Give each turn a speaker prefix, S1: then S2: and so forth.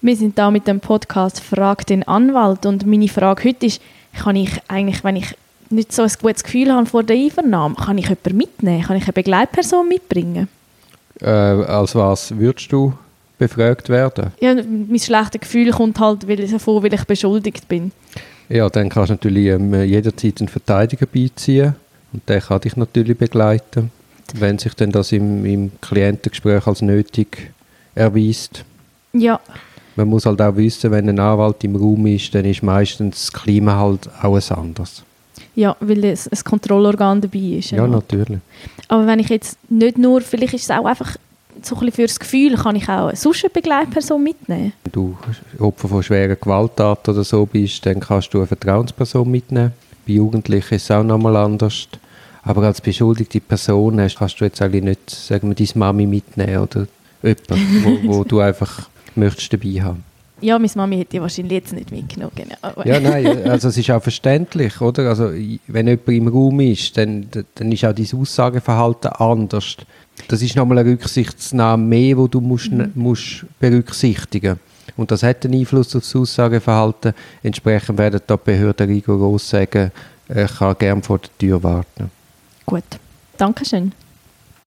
S1: Wir sind da mit dem Podcast «Frag den Anwalt» und meine Frage heute ist, kann ich eigentlich, wenn ich nicht so ein gutes Gefühl habe vor der Einvernahme, kann ich jemanden mitnehmen? Kann ich eine Begleitperson mitbringen?
S2: Äh, als was würdest du befragt werden?
S1: Ja, mein schlechtes Gefühl kommt halt weil, davon, weil ich beschuldigt bin.
S2: Ja, dann kannst du natürlich ähm, jederzeit einen Verteidiger beiziehen und der kann dich natürlich begleiten, wenn sich dann das im, im Klientengespräch als nötig erweist.
S1: Ja.
S2: Man muss halt auch wissen, wenn ein Anwalt im Raum ist, dann ist meistens das Klima halt auch ein anderes.
S1: Ja, weil es ein Kontrollorgan dabei ist.
S2: Ja, natürlich.
S1: Aber wenn ich jetzt nicht nur, vielleicht ist es auch einfach so ein bisschen fürs Gefühl, kann ich auch sonst eine Begleitperson mitnehmen?
S2: Wenn du Opfer von schwerer Gewalttat oder so bist, dann kannst du eine Vertrauensperson mitnehmen. Bei Jugendlichen ist es auch nochmal anders. Aber als beschuldigte Person hast, kannst du jetzt eigentlich nicht, sagen wir, deine Mami mitnehmen oder jemanden, wo, wo du einfach möchtest dabei haben.
S1: Ja, meine Mami hätte ich wahrscheinlich jetzt nicht mitgenommen. Genau.
S2: Ja, nein, also es ist auch verständlich, oder? Also wenn jemand im Raum ist, dann, dann ist auch dein Aussageverhalten anders. Das ist nochmal eine Rücksichtnahme mehr, wo du musst, mhm. musst berücksichtigen Und das hat einen Einfluss auf das Aussageverhalten. Entsprechend werden die Behörden rigoros sagen, ich kann gerne vor der Tür warten.
S1: Gut, Dankeschön.